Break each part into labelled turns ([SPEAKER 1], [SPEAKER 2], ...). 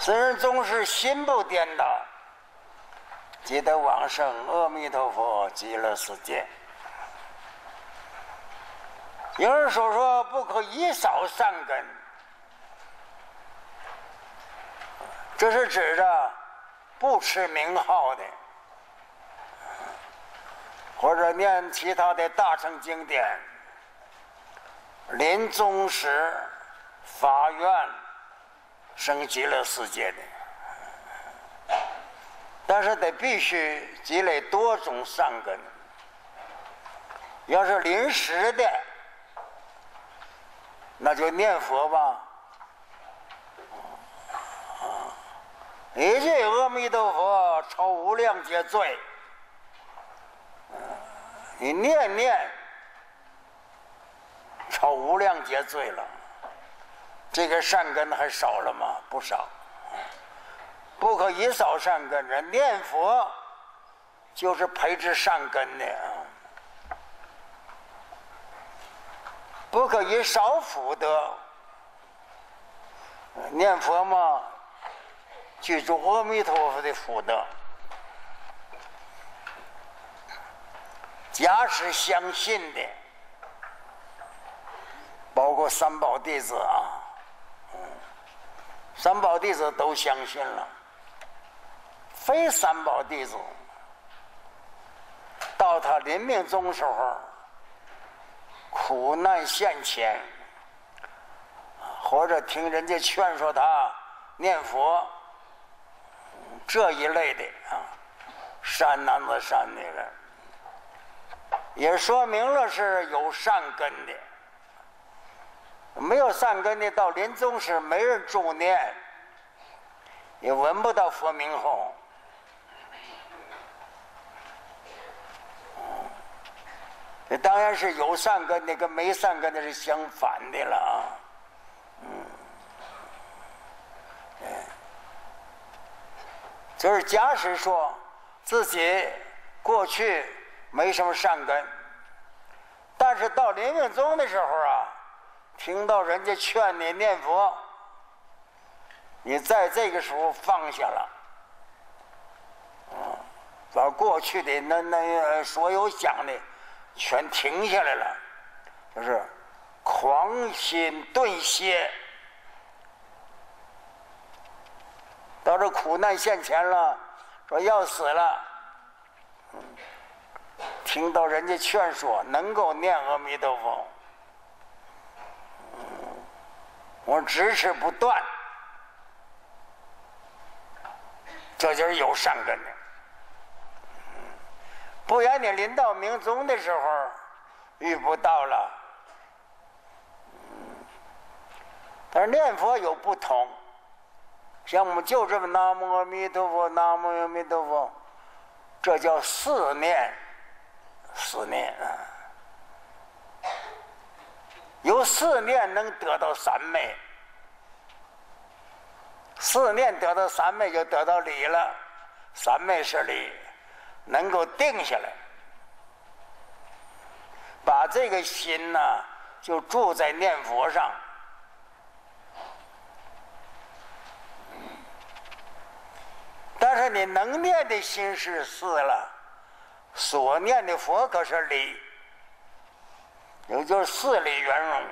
[SPEAKER 1] 此人总是心不颠倒，记得往生阿弥陀佛极乐世界。有人说说不可以少善根，这是指着不吃名号的，或者念其他的大乘经典，临终时发愿生极乐世界的，但是得必须积累多种善根。要是临时的。那就念佛吧，一句阿弥陀佛超无量劫罪，你念念超无量劫罪了，这个善根还少了吗？不少，不可以少善根，人念佛就是培植善根的。不可以少福德，念佛嘛，记住阿弥陀佛的福德。假使相信的，包括三宝弟子啊，三宝弟子都相信了。非三宝弟子，到他临命终时候。苦难现前，或者听人家劝说他念佛，这一类的啊，善男子善女人，也说明了是有善根的。没有善根的，到临终时没人助念，也闻不到佛名号。这当然是有善根的，跟没善根的是相反的了啊。就是假使说自己过去没什么善根，但是到临命终的时候啊，听到人家劝你念佛，你在这个时候放下了，把过去的那那所有想的。全停下来了，就是狂心顿歇。到这苦难现前了，说要死了，听到人家劝说，能够念阿弥陀佛，我支持不断，这就是有善根的。不然你临到明宗的时候遇不到了。但是念佛有不同，像我们就这么南无阿弥陀佛，南无阿弥陀佛，这叫四念，四念啊。有四念能得到三昧，四念得到三昧就得到理了，三昧是理。能够定下来，把这个心呢，就住在念佛上。但是你能念的心是四了，所念的佛可是理，也就是四理圆融。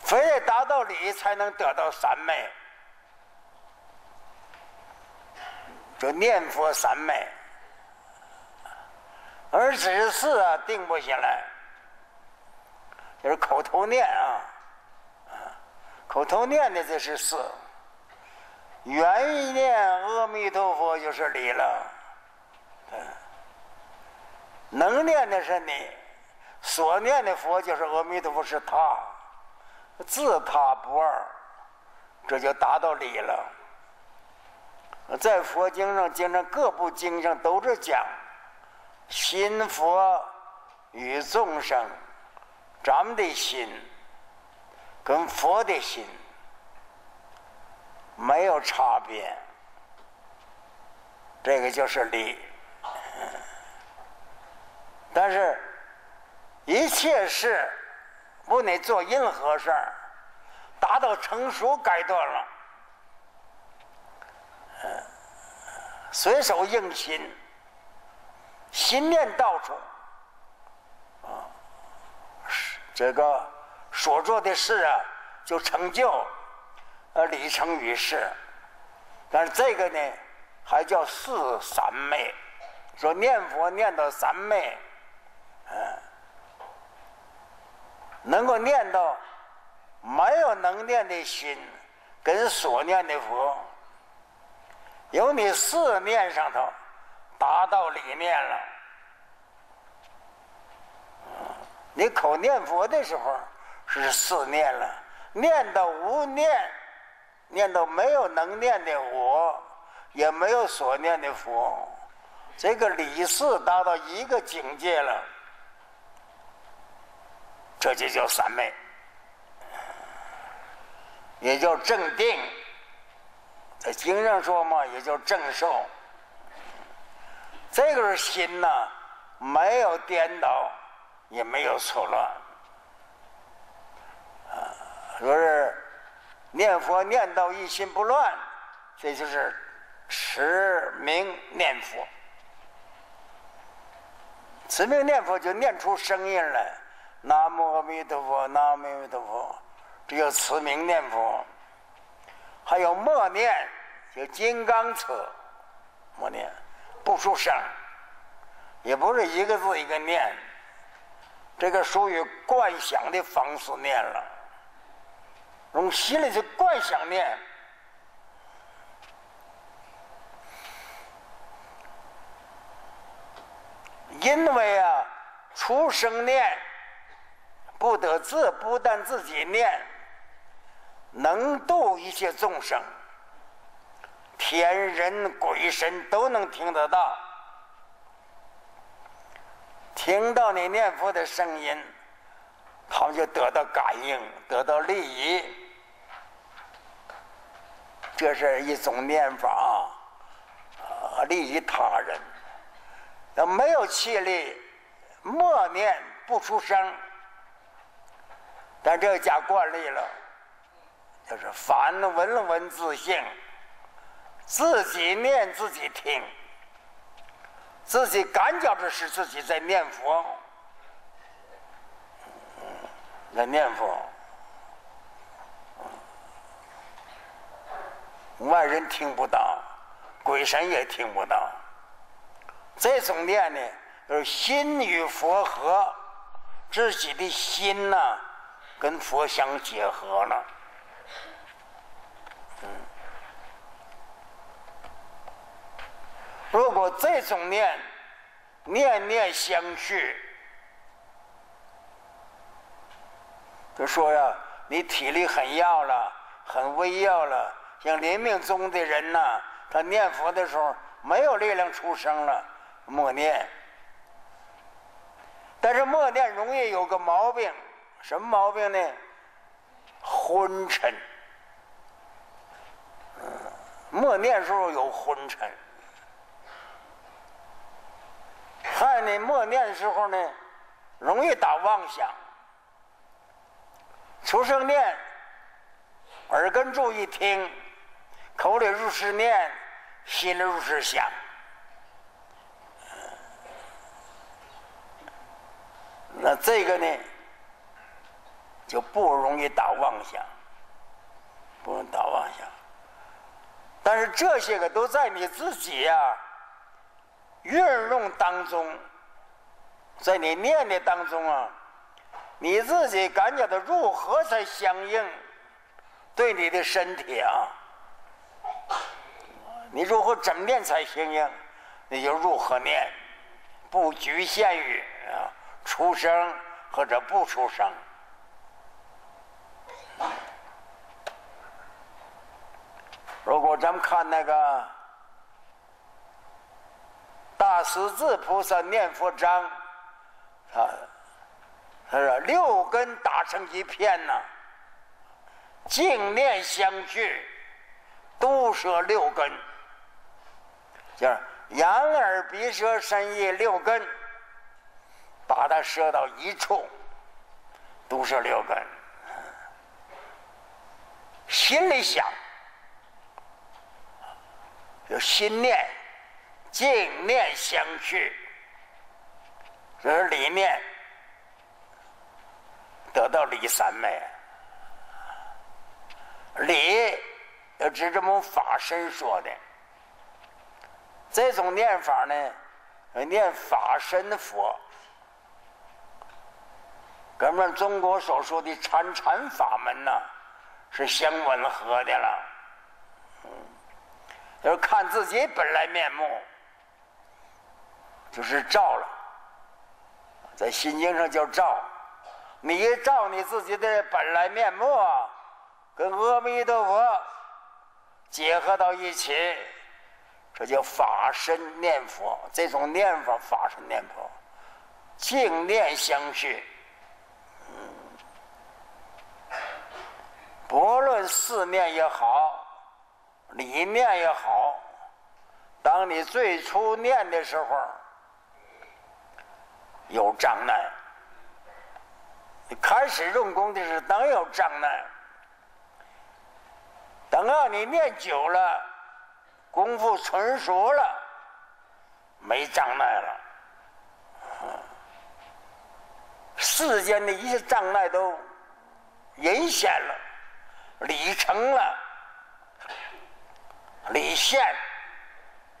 [SPEAKER 1] 非得达到理，才能得到三昧。就念佛三昧，而只是啊定不下来，就是口头念啊，口头念的这是四，原念阿弥陀佛就是理了，能念的是你，所念的佛就是阿弥陀佛是他，自他不二，这就达到理了。在佛经上，经常各部经上都是讲，心佛与众生，咱们的心跟佛的心没有差别，这个就是理。但是，一切事不能做任何事儿，达到成熟阶段了，嗯随手应心，心念到处，啊，这个所做的事啊，就成就，呃，理成于世。但是这个呢，还叫四三昧，说念佛念到三昧，嗯，能够念到没有能念的心跟所念的佛，由你四念上头达到理念了。你口念佛的时候是四念了，念到无念。念到没有能念的我，也没有所念的佛，这个理事达到一个境界了，这就叫三昧，也叫正定。在经上说嘛，也叫正受。这个是心呐，没有颠倒，也没有错乱，啊，说是。念佛念到一心不乱，这就是持名念佛。持名念佛就念出声音来，南无阿弥陀佛，南无阿弥陀佛，只有持名念佛。还有默念，就金刚车，默念不出声，也不是一个字一个念，这个属于观想的方式念了。用心里去观想念，因为啊，出生念不得字，不但自己念，能度一切众生，天人鬼神都能听得到，听到你念佛的声音。他们就得到感应，得到利益，这是一种念法，啊，利益他人。要没有气力，默念不出声，但这个加惯例了，就是反闻闻自性，自己念自己听，自己感觉着是自己在念佛。在念佛，外人听不到，鬼神也听不到。这种念呢，就是心与佛合，自己的心呐，跟佛相结合了。嗯，如果这种念，念念相续。就说呀，你体力很要了，很微要了。像临命终的人呐，他念佛的时候没有力量出声了，默念。但是默念容易有个毛病，什么毛病呢？昏沉。默念时候有昏沉，害你默念时候呢，容易打妄想。出声念，耳根注意听，口里如是念，心里如是想，那这个呢，就不容易打妄想，不容易打妄想。但是这些个都在你自己呀运用当中，在你念的当中啊。你自己感觉到如何才相应？对你的身体啊，你如何怎么念才相应？你就如何念，不局限于啊出声或者不出声。如果咱们看那个大十字菩萨念佛章，啊。他说：“六根打成一片呐，净念相续，都摄六根，就是眼耳鼻舌身意六根，把它摄到一处，都摄六根。心里想，有心念，静念相续，这是理念得到理三昧。理要指这么法身说的，这种念法呢，念法身佛。跟我们中国所说的参禅法门呐，是相吻合的了。嗯，要看自己本来面目，就是照了。在心经上叫照，你一照你自己的本来面目，跟阿弥陀佛结合到一起，这叫法身念佛。这种念法，法身念佛，净念相续。不论四念也好，理念也好，当你最初念的时候有障碍，你开始用功的时候能有障碍，等到你念久了，功夫纯熟了，没障碍了，世间的一切障碍都隐显了。理成了，理现，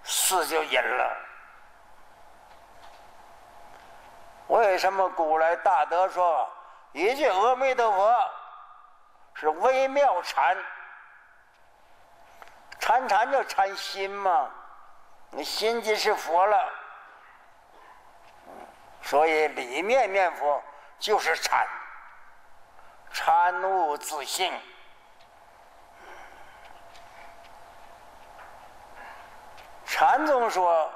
[SPEAKER 1] 事就隐了。为什么古来大德说一句阿弥陀佛是微妙禅？禅禅就禅心嘛，你心即是佛了。所以里面念佛就是禅，禅悟自性。禅宗说，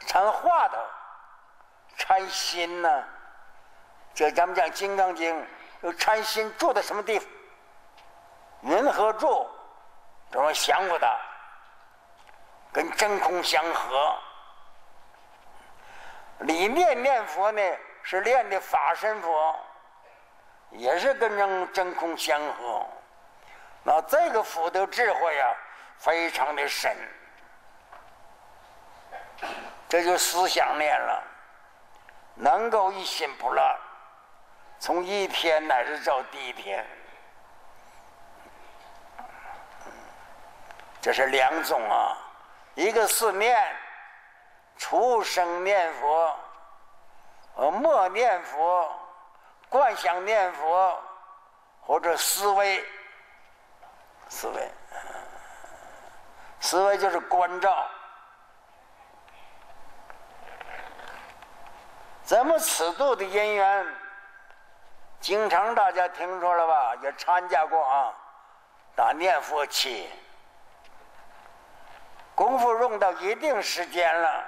[SPEAKER 1] 禅话的，禅心呢？这咱们讲《金刚经》，有禅心住在什么地方？云和住？怎么降伏的？跟真空相合。里面念佛呢，是练的法身佛，也是跟真真空相合。那这个福德智慧呀，非常的深。这就思想念了，能够一心不乱，从一天乃至到第一天，这是两种啊，一个是念，出生念佛，呃，默念佛，观想念佛，或者思维，思维，思维就是关照。怎么此度的姻缘？经常大家听说了吧？也参加过啊，打念佛期，功夫用到一定时间了，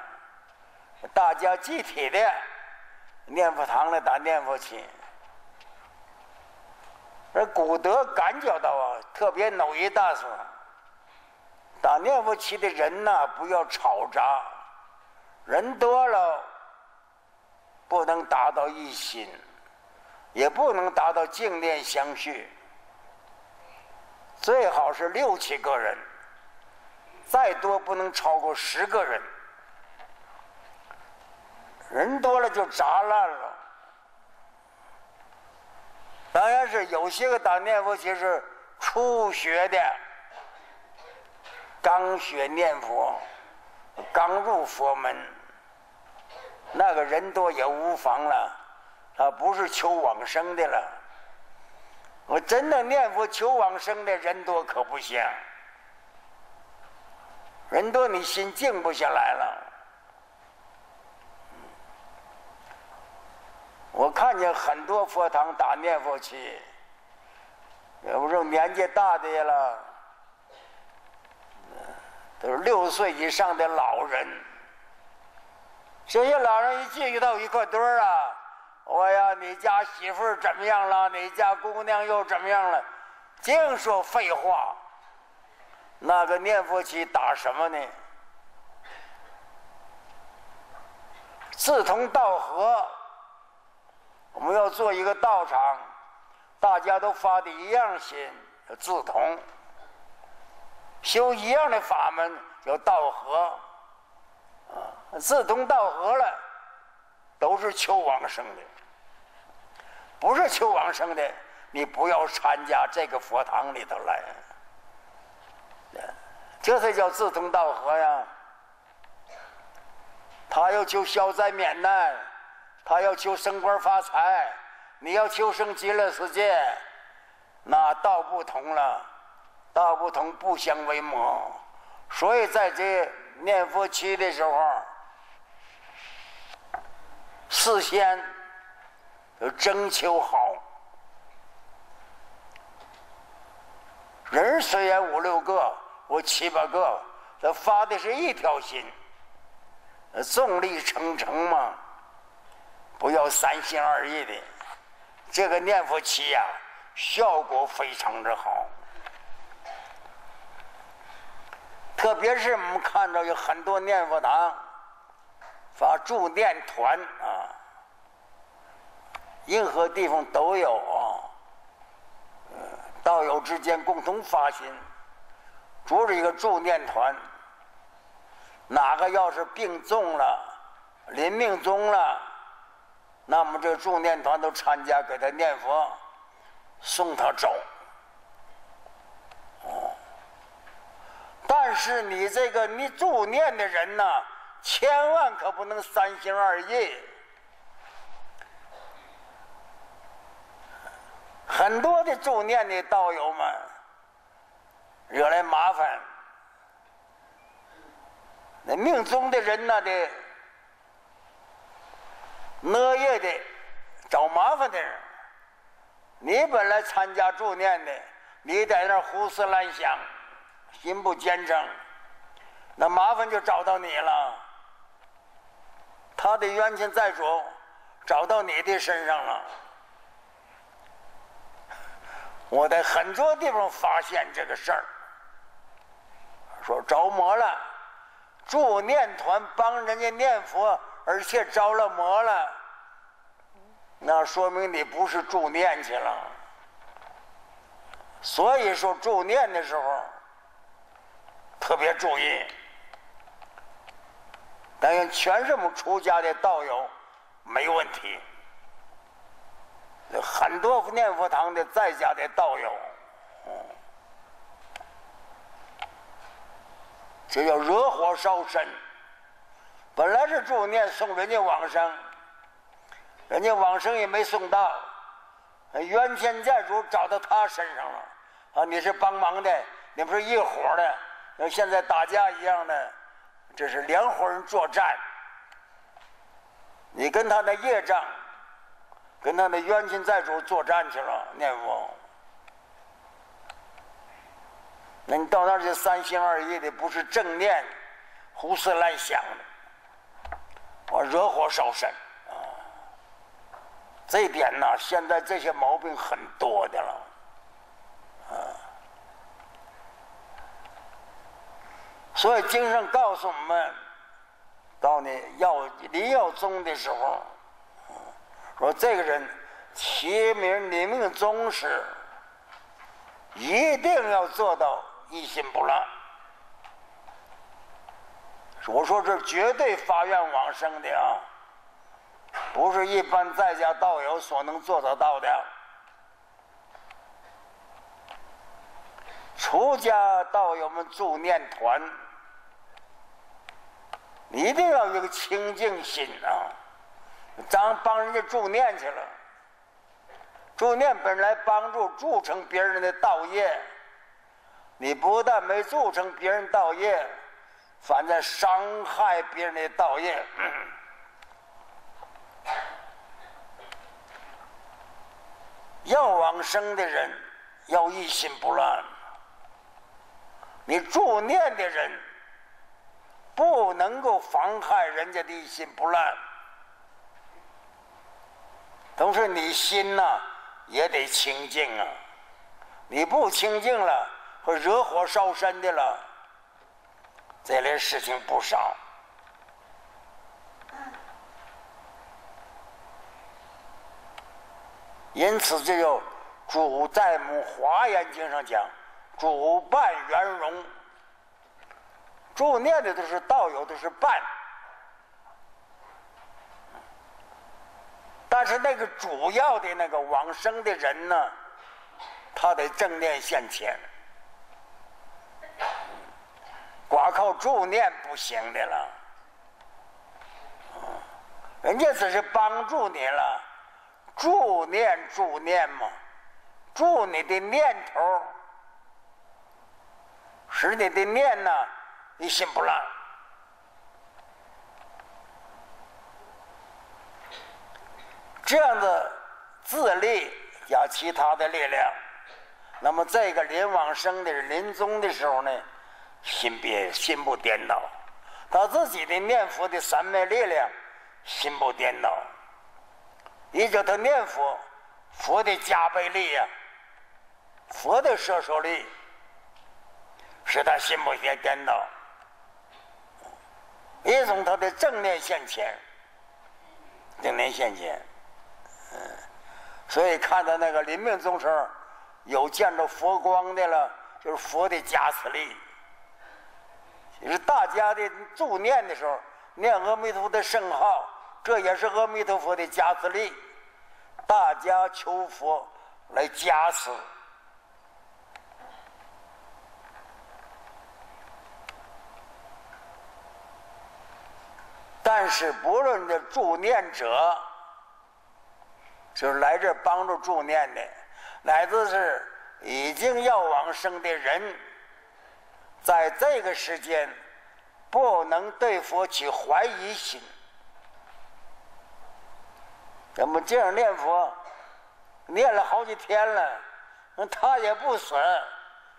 [SPEAKER 1] 大家集体的念佛堂里打念佛期。而古德感觉到啊，特别某一大说，打念佛期的人呐，不要吵杂，人多了。不能达到一心，也不能达到静念相续。最好是六七个人，再多不能超过十个人。人多了就杂乱了。当然是有些个打念佛其实初学的，刚学念佛，刚入佛门。那个人多也无妨了，他不是求往生的了。我真的念佛求往生的人多可不行，人多你心静不下来了。我看见很多佛堂打念佛去，也不是年纪大的了，都是六岁以上的老人。这些老人一聚到一块堆儿啊，我呀，你家媳妇怎么样了？你家姑娘又怎么样了？净说废话。那个念佛期打什么呢？志同道合，我们要做一个道场，大家都发的一样心，叫自同；修一样的法门叫道合。啊，志同道合了，都是求往生的。不是求往生的，你不要参加这个佛堂里头来。这才叫志同道合呀。他要求消灾免难，他要求升官发财，你要求生极乐世界，那道不同了，道不同不相为谋。所以在这念佛期的时候，事先要征求好。人虽然五六个，我七八个，他发的是一条心。众力成城嘛，不要三心二意的。这个念佛期呀，效果非常之好。特别是我们看到有很多念佛堂发助念团啊，任何地方都有啊。道友之间共同发心，组织一个助念团。哪个要是病重了、临命终了，那么这助念团都参加给他念佛，送他走。但是你这个你助念的人呐，千万可不能三心二意。很多的助念的道友们惹来麻烦。那命中的人那的，恶业的，找麻烦的人，你本来参加助念的，你在那胡思乱想，心不坚正，那麻烦就找到你了。他的冤亲债主找到你的身上了。我在很多地方发现这个事儿，说着魔了。助念团帮人家念佛，而且着了魔了，那说明你不是助念去了。所以说助念的时候特别注意。但愿全是我们出家的道友没问题，很多念佛堂的在家的道友。这叫惹火烧身。本来是助念送人家往生，人家往生也没送到，冤亲债主找到他身上了。啊，你是帮忙的，你不是一伙的，像现在打架一样的，这是两伙人作战。你跟他的业障，跟他的冤亲债主作战去了，念佛。那你到那儿就三心二意的，不是正念，胡思乱想的，我惹火烧身啊！这点呢，现在这些毛病很多的了，所以经上告诉我们，到你要临要终的时候，说这个人其名临命终时，一定要做到。一心不乱，我说这绝对发愿往生的啊，不是一般在家道友所能做得到的。出家道友们助念团，一定要有个清净心啊！咱帮人家助念去了，助念本来帮助助成别人的道业。你不但没铸成别人道业，反在伤害别人的道业。要往生的人要一心不乱，你助念的人不能够妨害人家的一心不乱，同时你心呐也得清净啊，你不清净了。和惹火烧身的了，这类事情不少。因此，这就主在《华严经》上讲，主办圆融。助念的都是道友，都是伴。但是那个主要的那个往生的人呢，他得正念现前，光靠助念不行的了。人家只是帮助你了，助念助念嘛，助你的念头，使你的念呢，你心不乱。这样的自力加其他的力量，那么这个临往生的临终的时候呢，心别心不颠倒，他自己的念佛的三昧力量，心不颠倒，依着他念佛，佛的加倍力呀，佛的摄受力，使他心不颠颠倒，一种他的正念现前，正念现前。嗯所以看到那个临命终生有见着佛光的了，就是佛的加持力。其实大家的助念的时候，念阿弥陀佛的圣号，这也是阿弥陀佛的加持力。大家求佛来加持。但是不论这助念者。就是来这帮助助念的，乃至是已经要往生的人，在这个时间不能对佛起怀疑心。咱们这样念佛，念了好几天了，他也不死，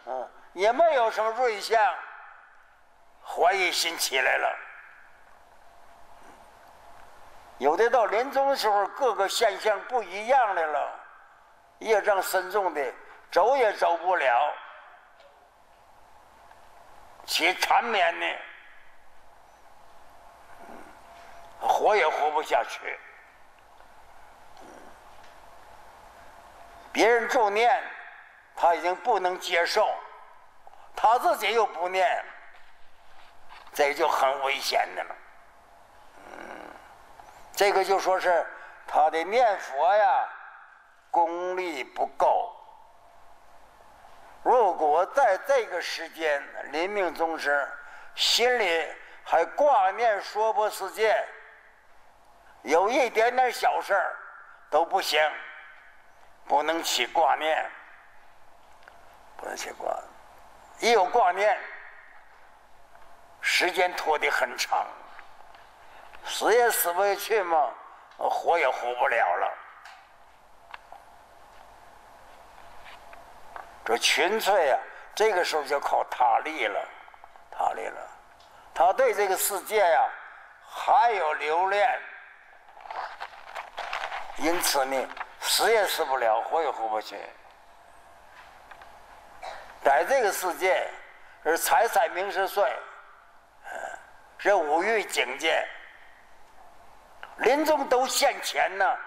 [SPEAKER 1] 嗯，也没有什么瑞相，怀疑心起来了。有的到临终的时候，各个现象不一样的了，业障深重的，走也走不了，且缠绵的，活也活不下去。别人助念，他已经不能接受，他自己又不念，这就很危险的了。这个就说是他的念佛呀功力不够。如果在这个时间临命终时，心里还挂念娑婆世界，有一点点小事儿都不行，不能起挂念，不能起挂。一有挂念，时间拖得很长。死也死不下去嘛，活也活不了了。这群粹啊，这个时候就靠他力了，他力了。他对这个世界呀还有留恋，因此呢，死也死不了，活也活不去。在这个世界是财产名食睡，是五欲境界。临终都现钱呢，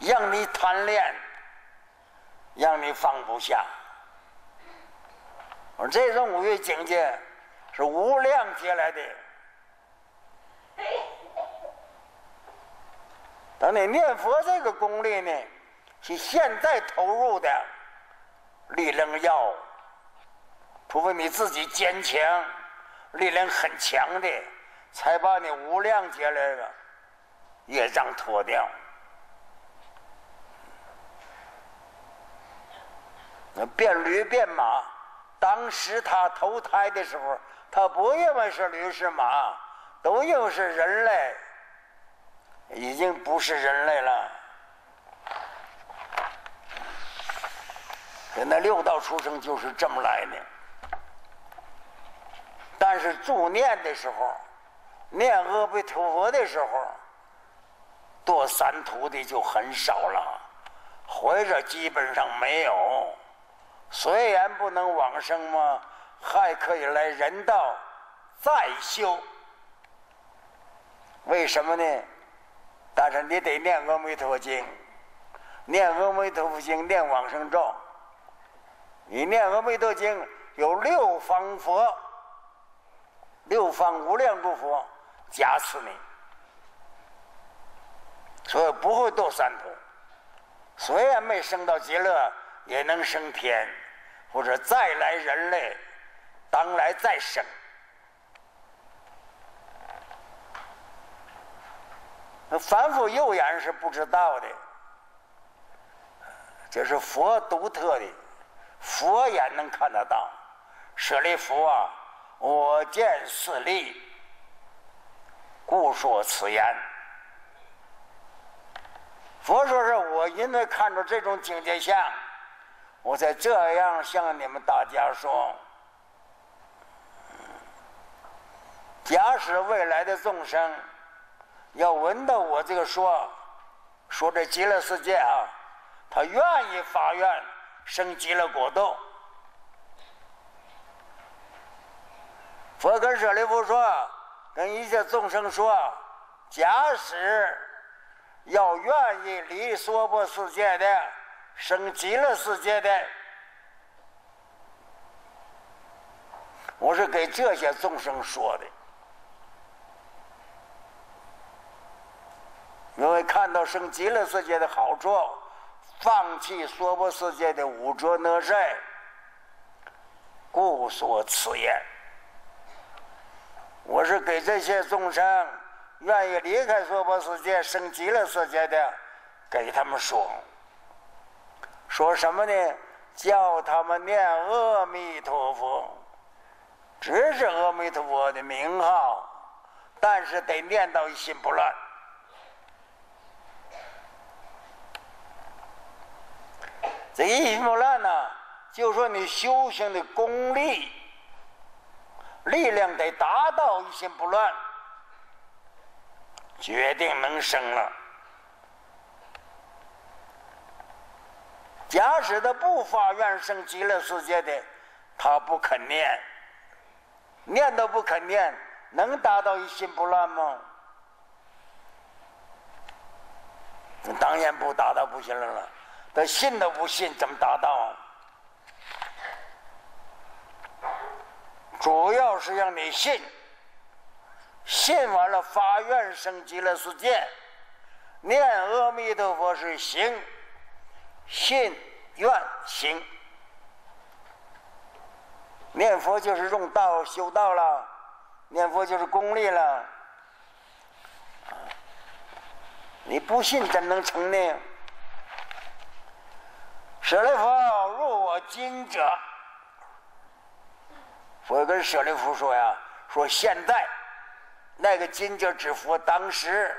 [SPEAKER 1] 让你贪恋，让你放不下。我这种五欲境界是无量劫来的，等你念佛这个功力呢，是现在投入的力量要，除非你自己坚强。力量很强的，才把你无量劫来的业障脱掉。那变驴变马，当时他投胎的时候，他不认为是驴是马，都又是人类，已经不是人类了。人那六道出生就是这么来的。但是助念的时候，念阿弥陀佛的时候，堕三途的就很少了，或者基本上没有。虽然不能往生嘛，还可以来人道再修。为什么呢？但是你得念阿弥陀经，念阿弥陀佛经，念往生咒。你念阿弥陀经，有六方佛、六方无量诸佛加持你，所以不会堕三途。虽然没升到极乐，也能升天，或者再来人类，当来再生。那凡夫右眼是不知道的，这是佛独特的，佛眼能看得到。舍利弗啊，我见是利，故说此言。佛说是我因为看着这种境界相，我才这样向你们大家说。假使未来的众生要闻到我这个说，说这极乐世界啊，他愿意发愿生极乐国度。佛跟舍利弗说，跟一切众生说，假使。要愿意离娑婆世界的，生极乐世界的，我是给这些众生说的，因为看到生极乐世界的好处，放弃娑婆世界的五浊恶世，故说此言。我是给这些众生。愿意离开娑婆世界升极乐世界的，给他们说，说什么呢？叫他们念阿弥陀佛，只是阿弥陀佛的名号，但是得念到一心不乱。这一心不乱呢，就说你修行的功力、力量得达到一心不乱。决定能生了。假使他不发愿生极乐世界的，他不肯念，念都不肯念，能达到一心不乱吗？当然不达到不行了。他信都不信，怎么达到？啊主要是让你信。信完了，发愿升极乐世界，念阿弥陀佛是行，信愿行，念佛就是用道修道了，念佛就是功利了。你不信怎能成呢？舍利弗入我今者，佛跟舍利弗说呀，说现在。那个金角之佛当时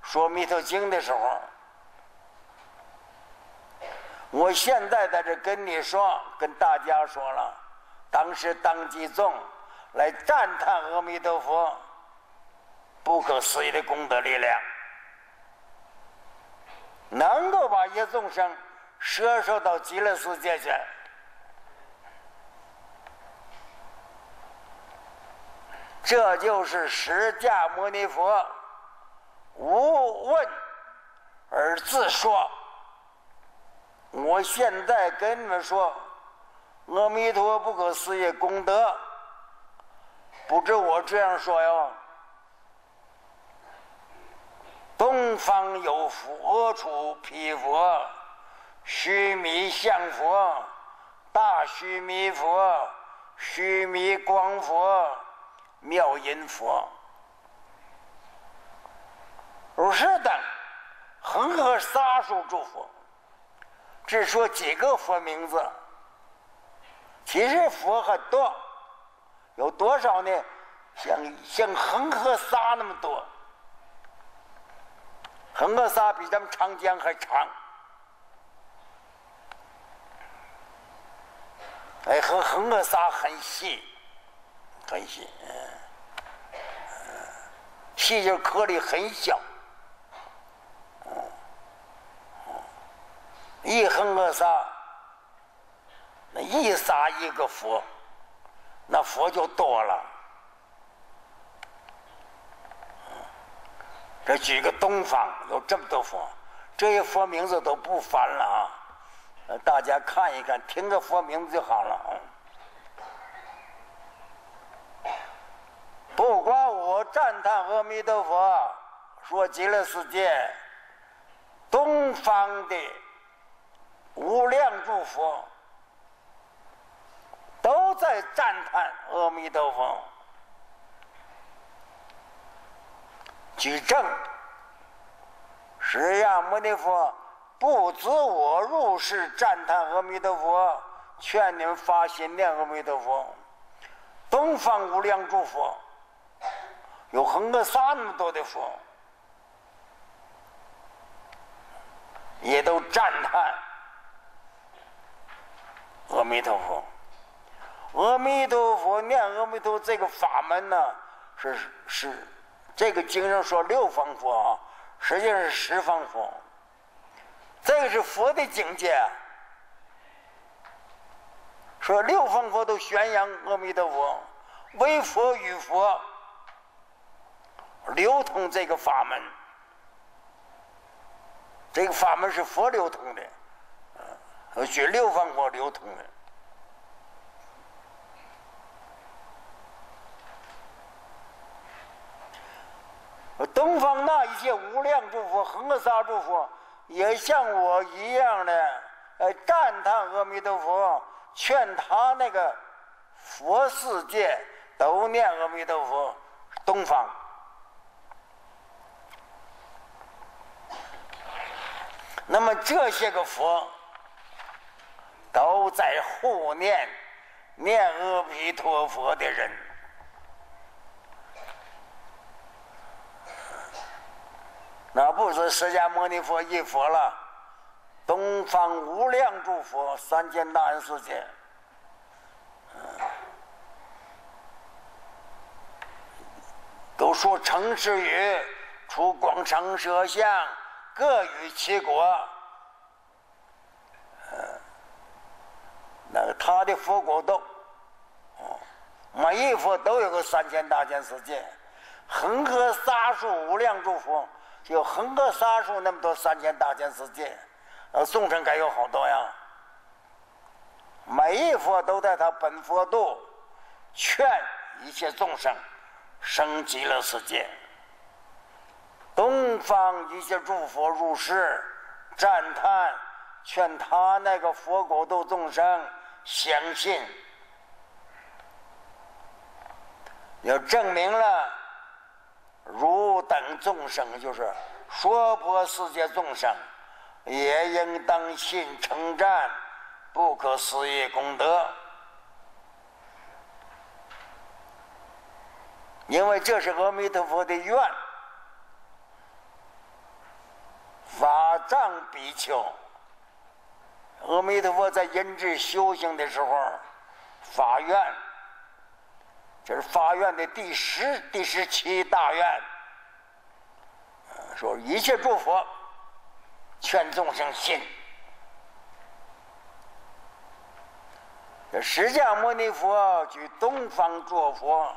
[SPEAKER 1] 说《弥陀经》的时候，我现在在这跟你说，跟大家说了，当时当机众来赞叹阿弥陀佛不可思议的功德力量，能够把一众生摄受到极乐世界去。这就是释迦牟尼佛无问而自说。我现在跟你们说，阿弥陀不可思议功德，不止我这样说哟。东方有佛，阿处毗佛，须弥相佛，大须弥佛，须弥光佛。妙音佛、如是等恒河沙数诸佛，只说几个佛名字。其实佛很多，有多少呢？像像恒河沙那么多，恒河沙比咱们长江还长。哎，和恒河沙很细。很细，细就是颗粒很小，一横个沙，那一撒一个佛，那佛就多了。这举个东方有这么多佛，这些佛名字都不翻了啊！大家看一看，听个佛名字就好了。不管我赞叹阿弥陀佛，说极乐世界东方的无量诸佛都在赞叹阿弥陀佛。举证，释迦牟尼佛不知我入世赞叹阿弥陀佛，劝你们发心念阿弥陀佛。东方无量诸佛，有恒河沙那么多的佛，也都赞叹阿弥陀佛。阿弥陀佛，念阿弥陀这个法门呢，是是。这个经上说六方佛啊，实际上是十方佛。这个是佛的境界。说六方佛都宣扬阿弥陀佛，为佛与佛流通这个法门。这个法门是佛流通的，呃，许六方佛流通的。东方那一些无量诸佛、恒沙诸佛，也像我一样的，呃，赞叹阿弥陀佛，劝他那个佛世界都念阿弥陀佛。东方，那么这些个佛都在护念念阿弥陀佛的人。那不是释迦牟尼佛一佛了，东方无量诸佛，三千大千世界，都说成世语，出广成色相，各于其国。那个他的佛国都，每一佛都有个三千大千世界，恒河沙数无量诸佛。有恒河沙数那么多三千大千世界，呃，众生该有好多呀。每一佛都在他本佛度，劝一切众生升极乐世界。东方一切诸佛入世，赞叹，劝他那个佛国度众生相信，要证明了。汝等众生，就是娑婆世界众生，也应当信称赞不可思议功德，因为这是阿弥陀佛的愿。法藏比丘，阿弥陀佛在因智修行的时候发愿。这是发愿的第十、第十七大愿，说一切诸佛劝众生信。这释迦牟尼佛举东方诸佛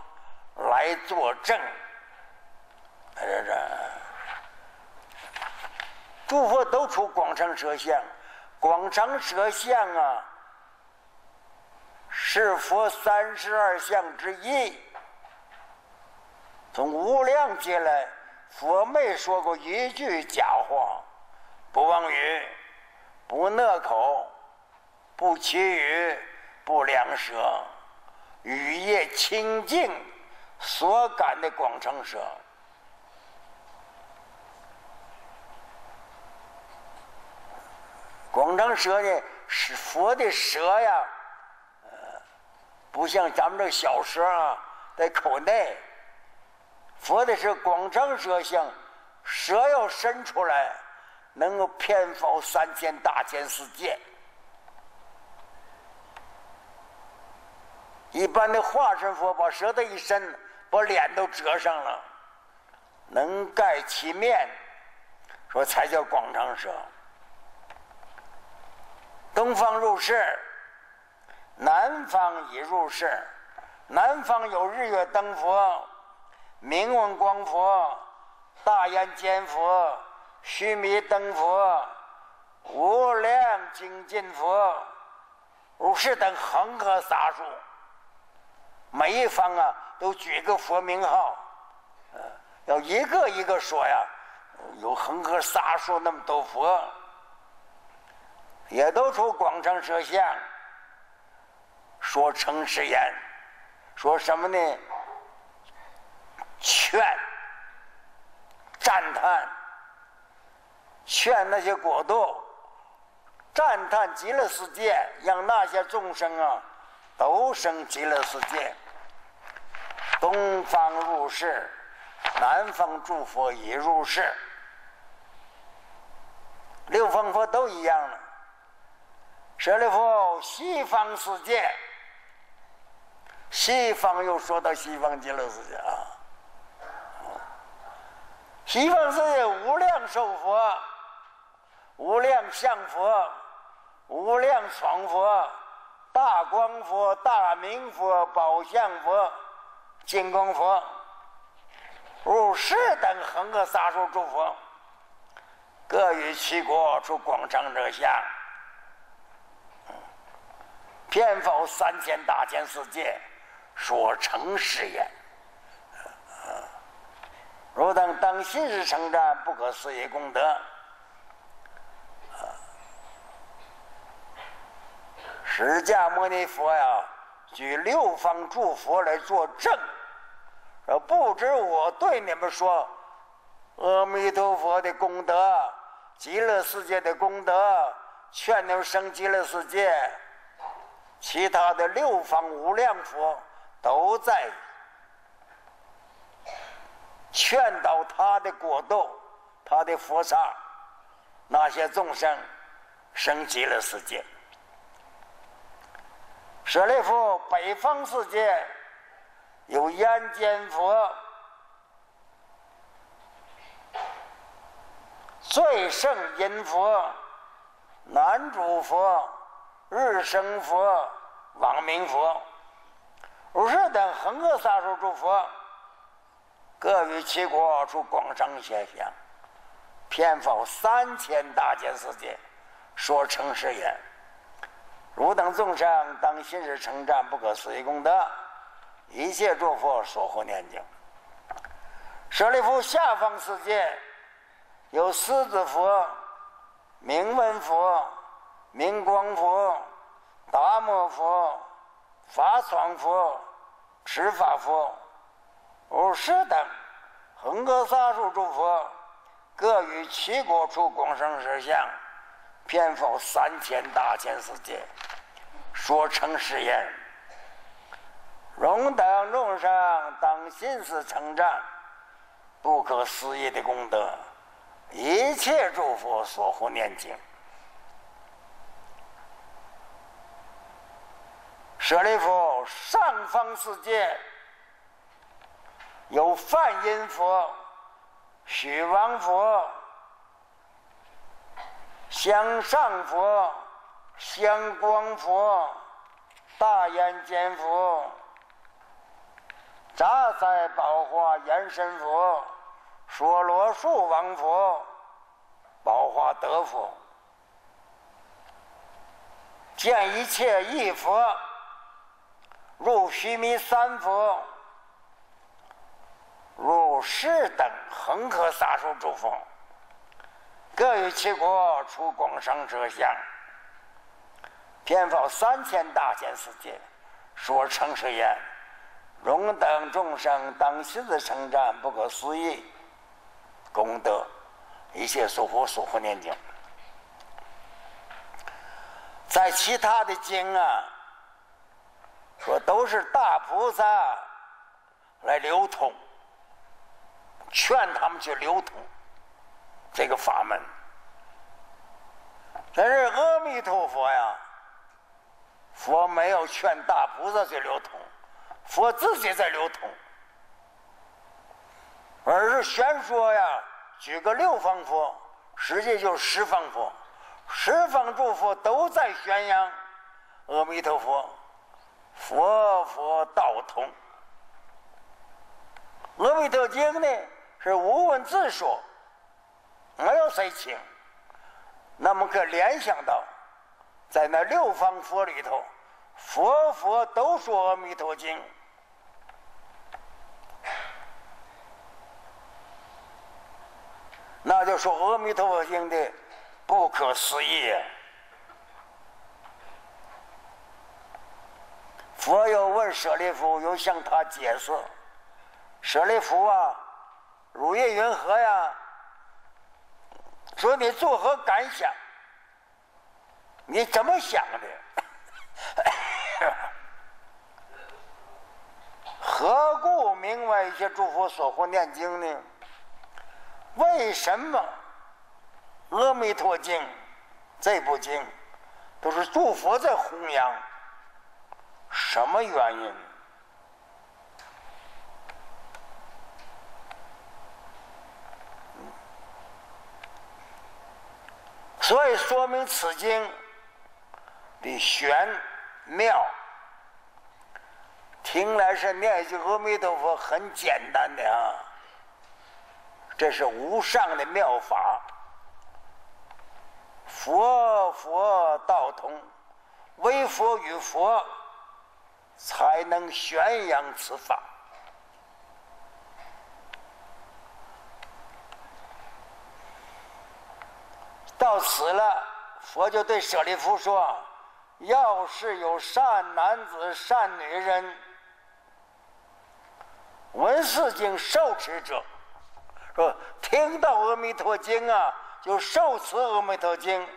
[SPEAKER 1] 来作证，这这诸佛都出广长舌相，广长舌相啊。是佛三十二相之一。从无量劫来，佛没说过一句假话，不妄语，不讷口，不绮语，不良舌，语业清净，所感的广成舌。广长舌呢，是佛的舌呀。呃不像咱们这小舌啊，在口内。佛的是广长舌相，舌要伸出来，能够遍覆三千大千世界。一般的化身佛把舌头一伸，把脸都遮上了，能盖其面，说才叫广长舌。东方入世。南方已入世，南方有日月灯佛、明文光佛、大眼见佛、须弥灯佛、无量精进佛、如是等恒河沙数，每一方啊都举个佛名号，呃，要一个一个说呀，有恒河沙数那么多佛，也都出广场摄像，说诚实言，说什么呢？劝。赞叹，劝那些国度，赞叹极乐世界，让那些众生啊，都生极乐世界。东方入世，南方诸佛已入世，六方佛都一样了。舍利弗，西方世界，西方又说到西方极乐世界啊。西方世界无量寿佛、无量相佛、无量双佛、大光佛、大明佛、宝相佛、金光佛，如是等恒河沙数诸佛，各于其国出广长者相，偏否三千大千世界，说成是言。汝等当心是称赞不可思议功德，释迦牟尼佛呀，举六方诸佛来作证，说不知我对你们说，阿弥陀佛的功德，极乐世界的功德，劝你们生极乐世界，其他的六方无量佛都在。劝导他的国度，他的佛刹，那些众生升级了世界。舍利弗，北方世界有烟间佛、最胜音佛、南主佛、日生佛、王明佛，如是等恒河沙数诸佛。各于其国出广长现象，遍覆三千大千世界，说成是言。汝等众生当心是称赞不可思议功德，一切诸佛所护念经。舍利弗，下方世界有狮子佛、明文佛、明光佛、达摩佛、法藏佛、持法佛。如是等恒河沙数诸佛，各于其国处共生实相，遍覆三千大千世界，说成是言。荣等众生当心思称赞不可思议的功德，一切诸佛所护念经。舍利弗，上方世界。有梵音佛、许王佛、香上佛、香光佛、大眼见佛、扎在宝华延伸佛、说罗树王佛、宝华德佛，见一切异佛，入须弥三佛。如是等恒河沙数诸佛，各于其国出广生者相，遍覆三千大千世界，说成是言：荣等众生当心的称赞不可思议功德，一切诸佛所护念经。在其他的经啊，说都是大菩萨来流通。劝他们去流通这个法门，但是阿弥陀佛呀，佛没有劝大菩萨去流通，佛自己在流通，而是宣说呀，举个六方佛，实际就是十方佛，十方诸佛都在宣扬阿弥陀佛，佛佛道通，阿弥陀经呢。是无文自说，没有谁请。那么可联想到，在那六方佛里头，佛佛都说阿弥陀经，那就说阿弥陀佛经的不可思议。佛又问舍利弗，又向他解释：“舍利弗啊，如意云何呀？说你作何感想？你怎么想的？何故明为一些诸佛所护念经呢？为什么《阿弥陀经》这部经都是诸佛在弘扬？”什么原因？所以说明此经的玄妙。听来是念一句阿弥陀佛很简单的啊，这是无上的妙法，佛佛道同，唯佛与佛。才能宣扬此法。到此了，佛就对舍利弗说：“要是有善男子、善女人闻四经受持者，说听到阿弥陀经啊，就受持阿弥陀经，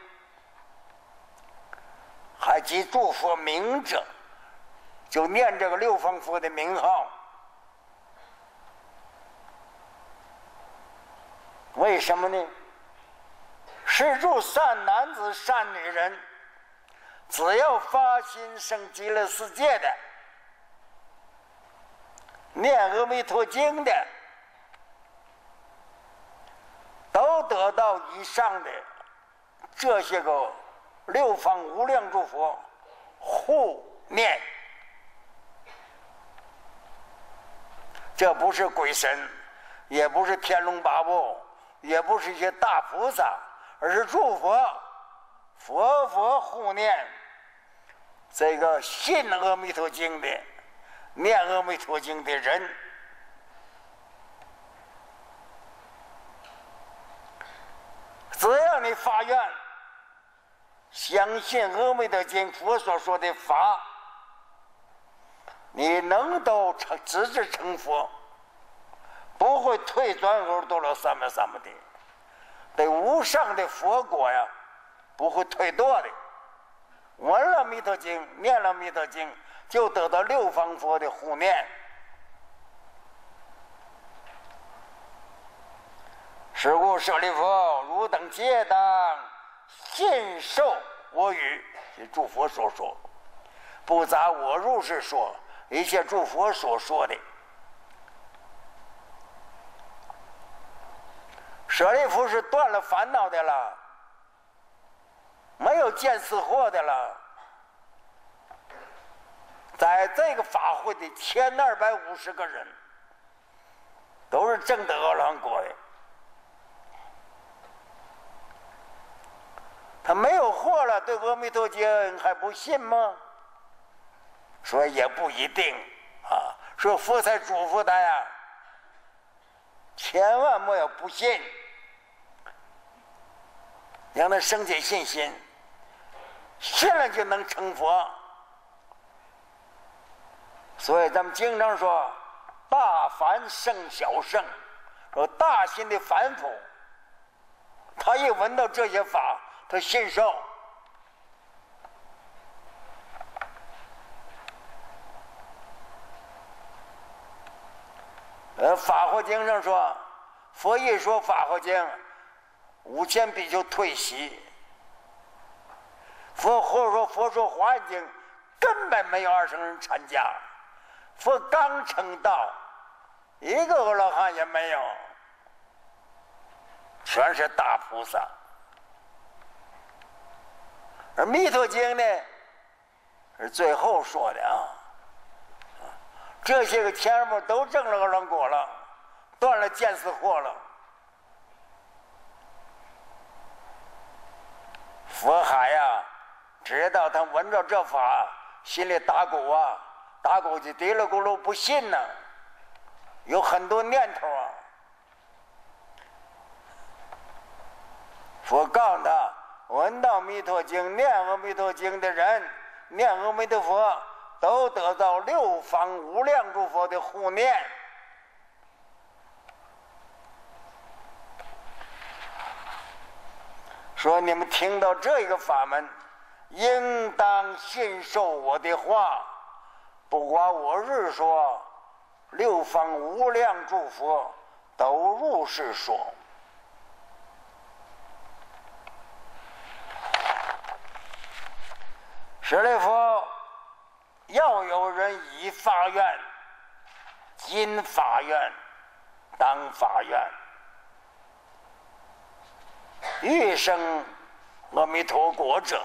[SPEAKER 1] 还及诸佛名者。”就念这个六方佛的名号，为什么呢？是助善男子、善女人，只要发心生极乐世界的，念阿弥陀经的，都得到以上的这些个六方无量诸佛护念。这不是鬼神，也不是天龙八部，也不是一些大菩萨，而是诸佛，佛佛护念这个信阿弥陀经的、念阿弥陀经的人。只要你发愿，相信阿弥陀经佛所说的法。你能都成直至成佛，不会退转耳朵了什么什么的，对无上的佛果呀，不会退堕的。闻了弥陀经，念了弥陀经，就得到六方佛的护念。是故舍利弗，汝等皆当信受我语，是诸佛所说，不杂我入是说。一切诸佛所说的，舍利弗是断了烦恼的了，没有见死货的了。在这个法会的千二百五十个人，都是正德阿罗果的。他没有货了，对阿弥陀经还不信吗？说也不一定啊！说佛才嘱咐他呀，千万莫要不信，让他升起信心，信了就能成佛。所以咱们经常说，大凡胜小圣，说大心的凡夫，他一闻到这些法，他信受。呃，《法华经》上说，佛一说《法华经》，五千比丘退席。佛或者说佛说《华严经》，根本没有二乘人参加。佛刚成道，一个阿罗汉也没有，全是大菩萨。而《弥陀经》呢，是最后说的啊。这些个前儿们都挣了阿罗果了，断了见死货了。佛海呀，知道他闻着这法，心里打鼓啊，打鼓就嘀了咕噜不信呢，有很多念头啊。佛告诉他，闻到《弥陀经》、念阿弥陀经的人，念阿弥陀佛，都得到六方无量诸佛的护念。说你们听到这个法门，应当信受我的话，不管我日说，六方无量诸佛都如是说。舍利弗，要有人以法院，今法院，当法院。欲生阿弥陀国者，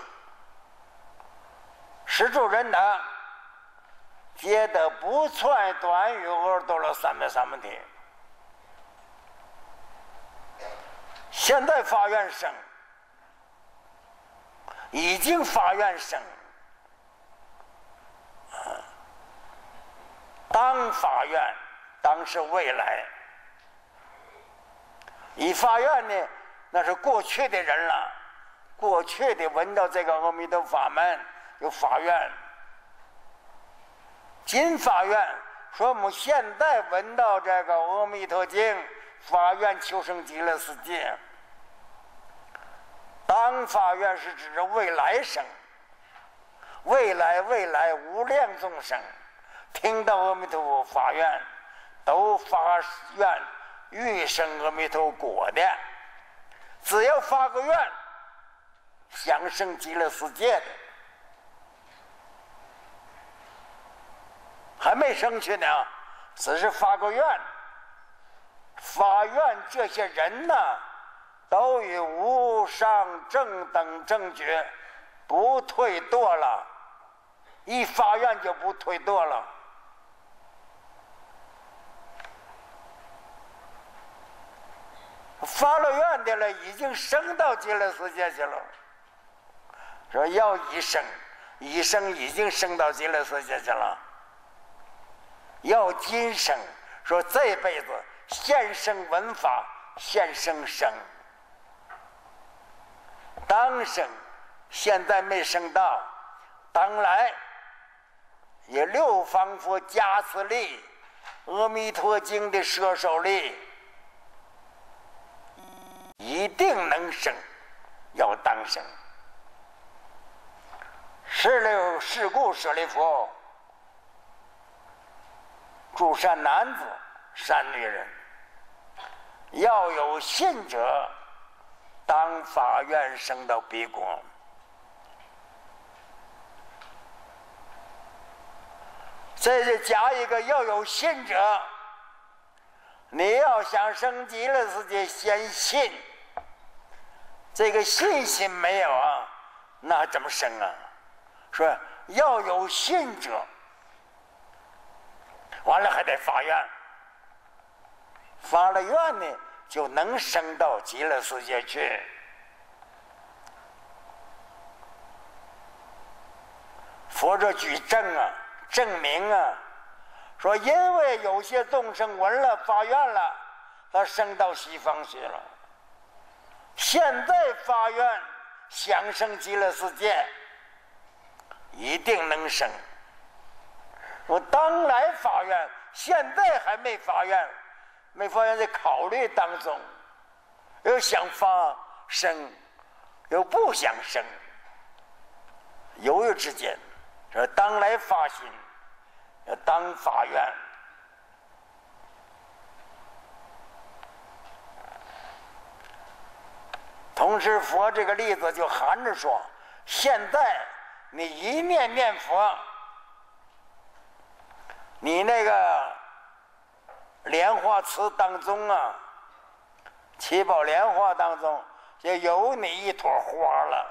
[SPEAKER 1] 施主人等，皆得不篡短语而得了三百三问题。现在法院生，已经法院生，当法院，当是未来，以法院呢？那是过去的人了，过去的闻到这个阿弥陀法门有法院，今法院说我们现在闻到这个阿弥陀经，法院求生极乐世界。当法院是指着未来生，未来未来无量众生听到阿弥陀佛法院，都发愿欲生阿弥陀果的。只要发个愿，想生极乐世界的，还没生去呢，只是发个愿。发愿这些人呢，都与无上正等正觉不退堕了，一发愿就不退堕了。发了愿的了，已经升到极乐世界去了。说要一生，一生已经升到极乐世界去了。要今生，说这辈子现生闻法，现生生。当生，现在没生到，当来，以六方佛加持力，阿弥陀经的摄受力。一定能生，要当生。十六事故舍利弗，诸善男子、善女人，要有信者，当法院生到彼国。这就加一个要有信者，你要想升级了，自己先信。这个信心没有啊，那怎么生啊？说要有信者，完了还得发愿，发了愿呢，就能升到极乐世界去。佛这举证啊，证明啊，说因为有些众生闻了发愿了，他升到西方去了。现在发愿想生极乐世界，一定能生。我当来发愿，现在还没发愿，没发愿在考虑当中，又想发生，又不想生，犹豫之间，说当来发心，要当发愿。同时，佛这个例子就含着说：现在你一念念佛，你那个莲花池当中啊，七宝莲花当中就有你一朵花了，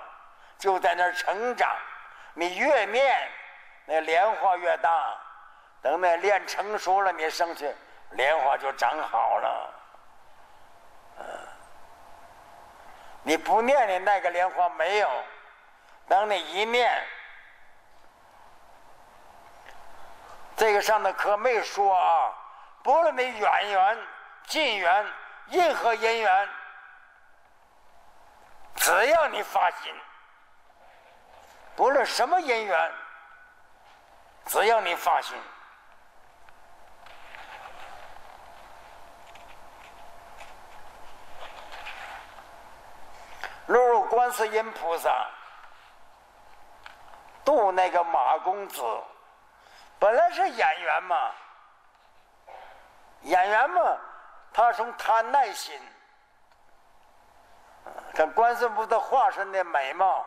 [SPEAKER 1] 就在那儿成长。你越念，那莲花越大。等那莲成熟了，你上去，莲花就长好了。你不念的那个莲花没有，等你一念，这个上头可没说啊，不论你远缘、近缘、任何因缘，只要你发心，不论什么因缘，只要你发心。观世音菩萨渡那个马公子，本来是演员嘛，演员嘛，他从贪耐心，看观世音菩萨化身的美貌，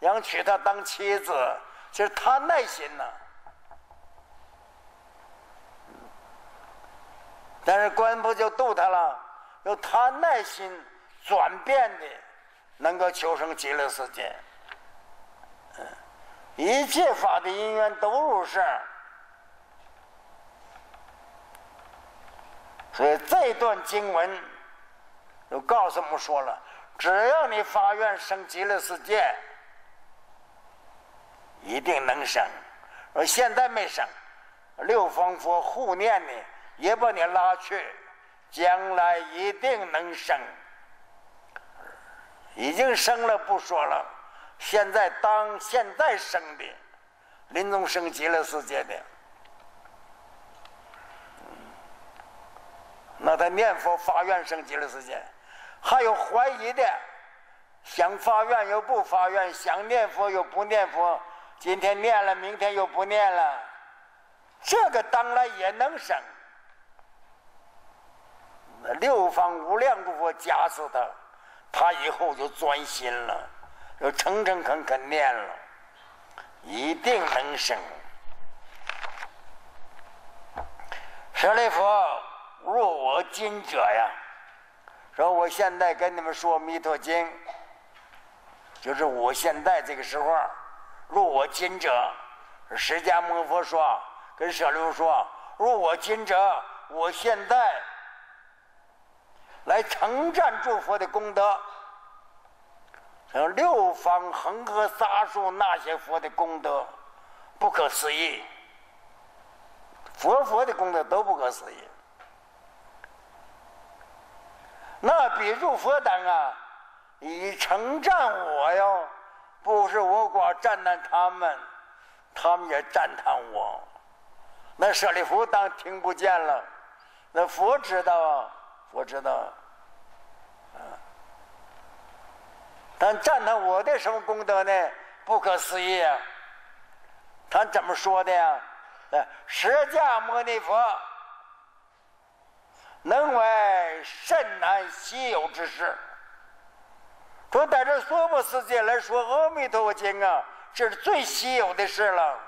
[SPEAKER 1] 想娶她当妻子，就是贪耐心呐。但是观音就渡他了，有贪耐心转变的。能够求生极乐世界，嗯，一切法的因缘都如是。所以这段经文就告诉我们说了：只要你发愿生极乐世界，一定能生。而现在没生，六方佛护念你，也把你拉去，将来一定能生。已经生了不说了，现在当现在生的，临终生极乐世界的，那他念佛发愿生极乐世界，还有怀疑的，想发愿又不发愿，想念佛又不念佛，今天念了，明天又不念了，这个当然也能生。六方无量诸佛加持他。他以后就专心了，就诚诚恳恳念了，一定能生。舍利弗，若我今者呀，说我现在跟你们说《弥陀经》，就是我现在这个时候，若我今者，释迦牟尼佛说，跟舍利弗说，若我今者，我现在。来称赞诸佛的功德，像六方恒河沙数那些佛的功德，不可思议。佛佛的功德都不可思议。那比如佛等啊，以称赞我哟，不是我光赞叹他们，他们也赞叹我。那舍利弗当听不见了，那佛知道啊。我知道，啊，但赞叹我的什么功德呢？不可思议啊！他怎么说的呀？释迦牟尼佛能为甚难稀有之事。说在这娑婆世界来说，阿弥陀佛经啊，这是最稀有的事了。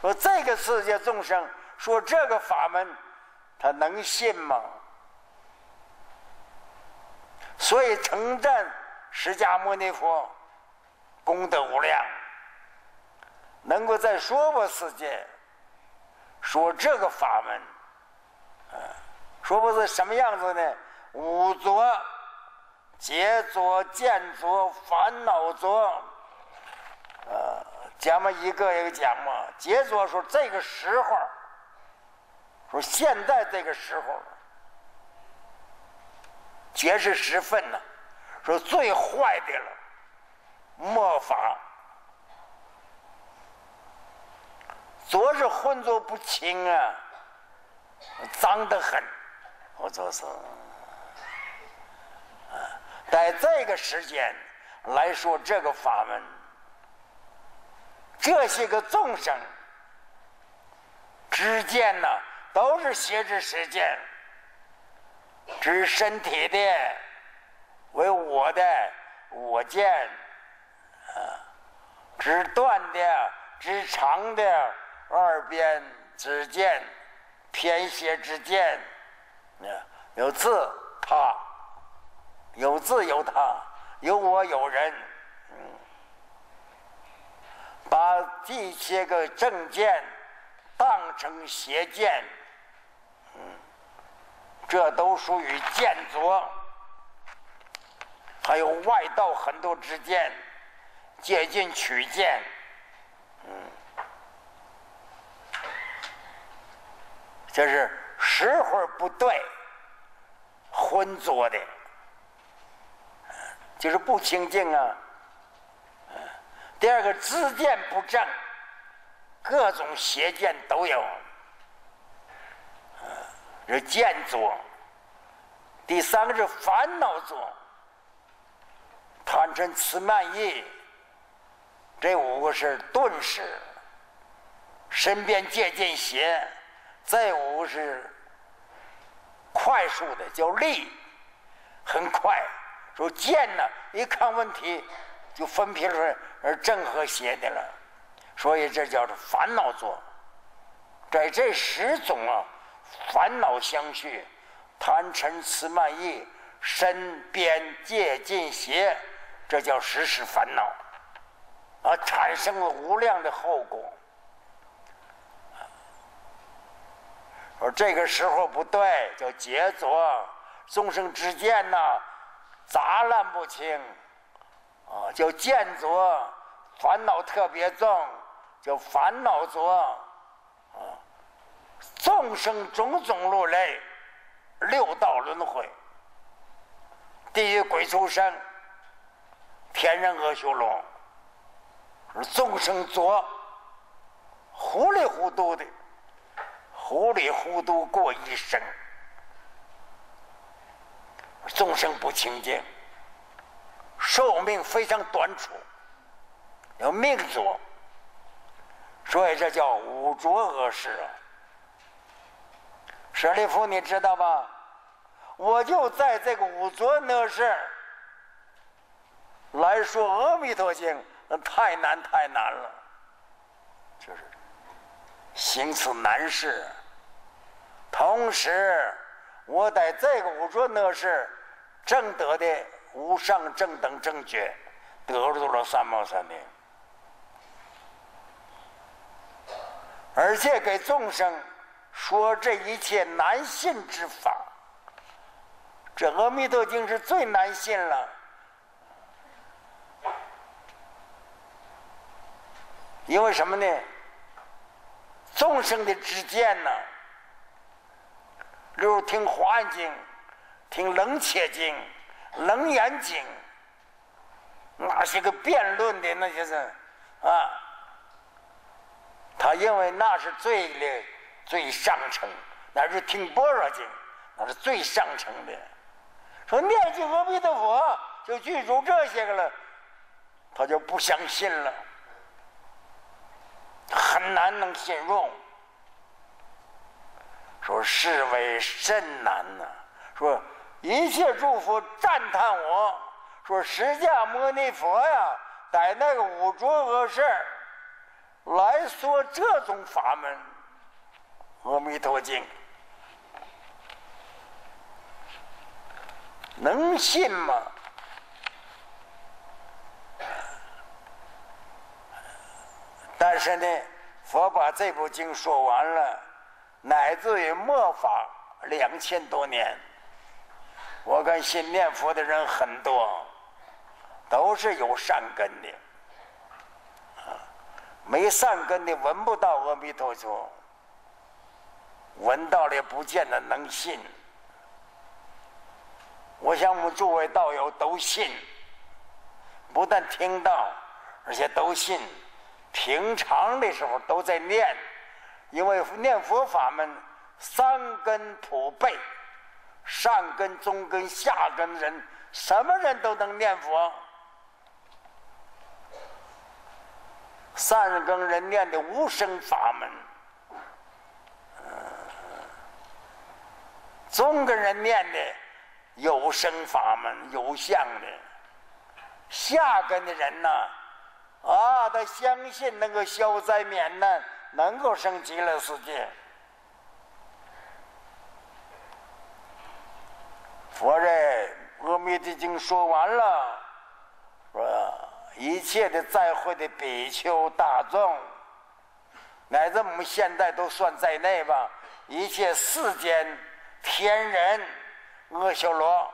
[SPEAKER 1] 说这个世界众生说这个法门。他能信吗？所以称赞释迦牟尼佛功德无量，能够在娑婆世界说这个法门，说不是什么样子呢？五浊、劫浊、见浊、烦恼浊，呃，讲嘛一个一个讲嘛。劫浊说这个时候。说现在这个时候，绝世十分呢。说最坏的了，末法，昨日浑浊不清啊，脏得很。我说是，啊，在这个时间来说这个法门，这些个众生之间呢。都是邪知实践，知身体的为我的我见，啊，知断的知长的二边之见，偏邪之见，啊，有自他，有自有他，有我有人，嗯，把这些个正见当成邪见。这都属于剑浊，还有外道很多之剑，借鉴取剑，嗯，这是时会不对，浑浊的，就是不清净啊。第二个知见不正，各种邪见都有，是见作。第三个是烦恼作。贪嗔痴慢疑，这五个是顿时；身边借见邪，再五个是快速的，叫利，很快。说见呢，一看问题就分别出而正和邪的了，所以这叫做烦恼作。在这十种啊，烦恼相续，贪嗔痴慢疑，身边界尽邪。这叫时时烦恼，啊，产生了无量的后果。说这个时候不对，叫劫作众生之间呐，杂乱不清，啊，叫见作烦恼特别重，叫烦恼作，啊，众生种种落类，六道轮回，地狱鬼畜生。天人恶修罗，众生作糊里糊涂的，糊里糊涂过一生，众生不清净，寿命非常短促，要命作，所以这叫五浊恶世啊。舍利弗，你知道吗？我就在这个五浊恶世。来说《阿弥陀经》，太难太难了，就是行此难事。同时，我在这个五浊恶世正得的无上正等正觉，得入了三毛三昧，而且给众生说这一切难信之法。这《阿弥陀经》是最难信了。因为什么呢？众生的之见呢，例如听《华严经》、听《楞伽经》、《楞严经》，那些个辩论的那些人啊，他认为那是最的最上乘，那是听《般若经》，那是最上乘的。说念及阿弥陀佛就记住这些个了，他就不相信了。很难能信入，说是为甚难呢？说一切诸佛赞叹我，说释迦牟尼佛呀，在那个五浊恶世来说这种法门，《阿弥陀经》，能信吗？但是呢，佛把这部经说完了，乃至于末法两千多年，我跟信念佛的人很多，都是有善根的，啊，没善根的闻不到阿弥陀佛，闻到了也不见得能信。我想我们诸位道友都信，不但听到，而且都信。平常的时候都在念，因为念佛法门三根普被，上根、中根、下根人，什么人都能念佛。三根人念的无声法门，中根人念的有声法门、有相的，下根的人呢？啊，他相信能够消灾免难，能够升极乐世界。佛在《阿弥陀经》说完了，说一切的在会的比丘大众，乃至我们现在都算在内吧，一切世间天人阿修罗，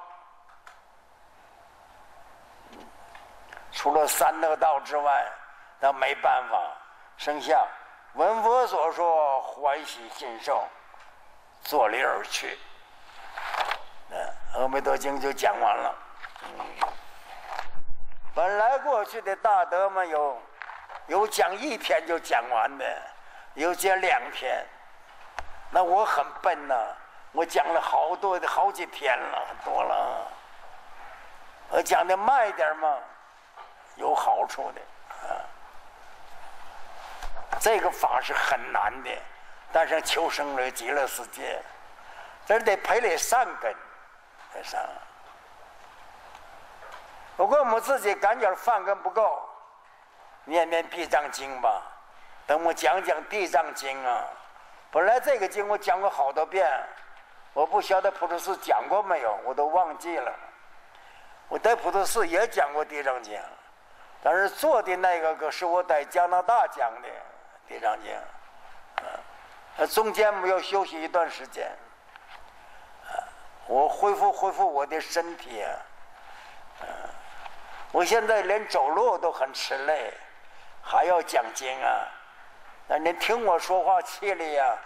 [SPEAKER 1] 除了三恶道之外，那没办法，剩下闻佛所说，欢喜信受，坐立而去。那《阿弥陀经》就讲完了。本来过去的大德们有有讲一篇就讲完的，有讲两篇。那我很笨呐，我讲了好多的好几天了，多了。我讲的慢一点嘛，有好处的啊。这个法是很难的，但是求生了极乐世界，这得培了善根，上。不过我们自己感觉饭根不够，念念地藏经吧。等我讲讲地藏经啊。本来这个经我讲过好多遍，我不晓得普陀寺讲过没有，我都忘记了。我在普陀寺也讲过地藏经，但是做的那个可是我在加拿大讲的地藏经，啊，中间没有休息一段时间，啊，我恢复恢复我的身体，啊，我现在连走路都很吃力，还要讲经啊。那你听我说话气力呀，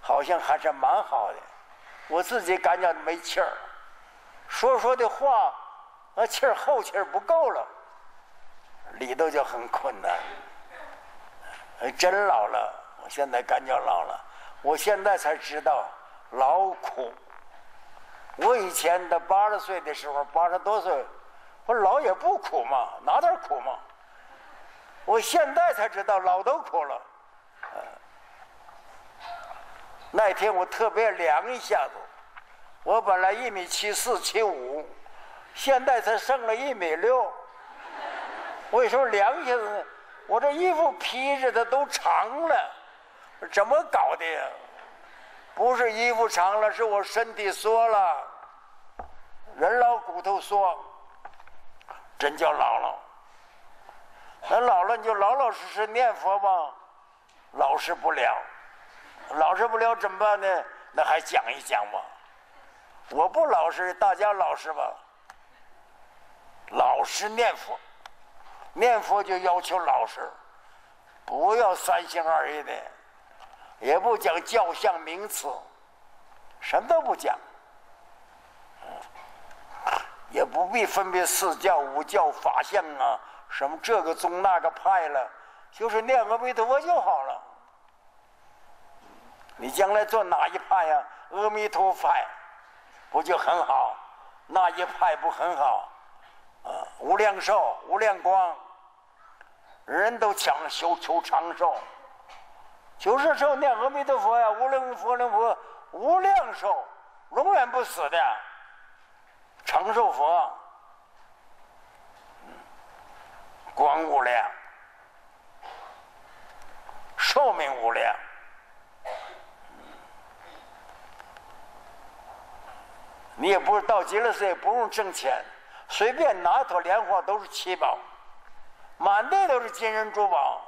[SPEAKER 1] 好像还是蛮好的。我自己感觉没气儿，说说的话，那气儿后气儿不够了，里头就很困难。真老了，我现在感觉老了。我现在才知道老苦。我以前到八十岁的时候，八十多岁，我老也不苦嘛，哪点苦嘛？我现在才知道老都苦了。那天我特别量一下子，我本来一米七四七五，现在才剩了一米六。为什么量一下子？我这衣服披着的都长了，怎么搞的呀？不是衣服长了，是我身体缩了，人老骨头缩，真叫老了。那老了你就老老实实念佛吧，老实不了。老实不了怎么办呢？那还讲一讲吧。我不老实，大家老实吧。老实念佛，念佛就要求老实，不要三心二意的，也不讲教相名词，什么都不讲，也不必分别四教五教法相啊，什么这个宗那个派了，就是念阿弥陀佛就好了。你将来做哪一派呀？阿弥陀佛派，不就很好？那一派不很好？啊，无量寿、无量光，人都讲修求长寿，求是寿念阿弥陀佛呀，无量佛、无佛、无量寿，永远不死的长寿佛，光无量，寿命无量。你也不是到极乐世界不用挣钱，随便拿一朵莲花都是七宝，满地都是金银珠宝，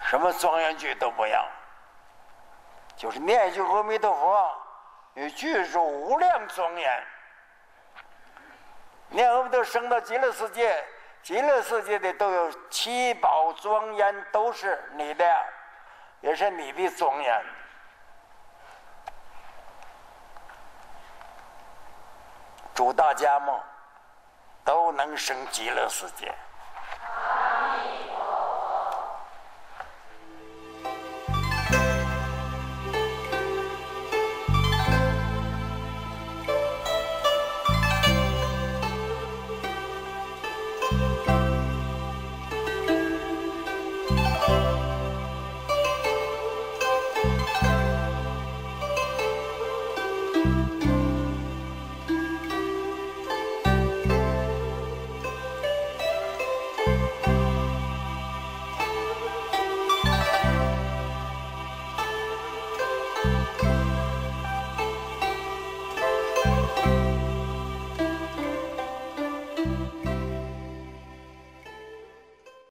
[SPEAKER 1] 什么庄严句都不要，就是念一句阿弥陀佛，你具足无量庄严。念阿弥陀升到极乐世界，极乐世界的都有七宝庄严，都是你的，也是你的庄严。祝大家们都能升极乐世界。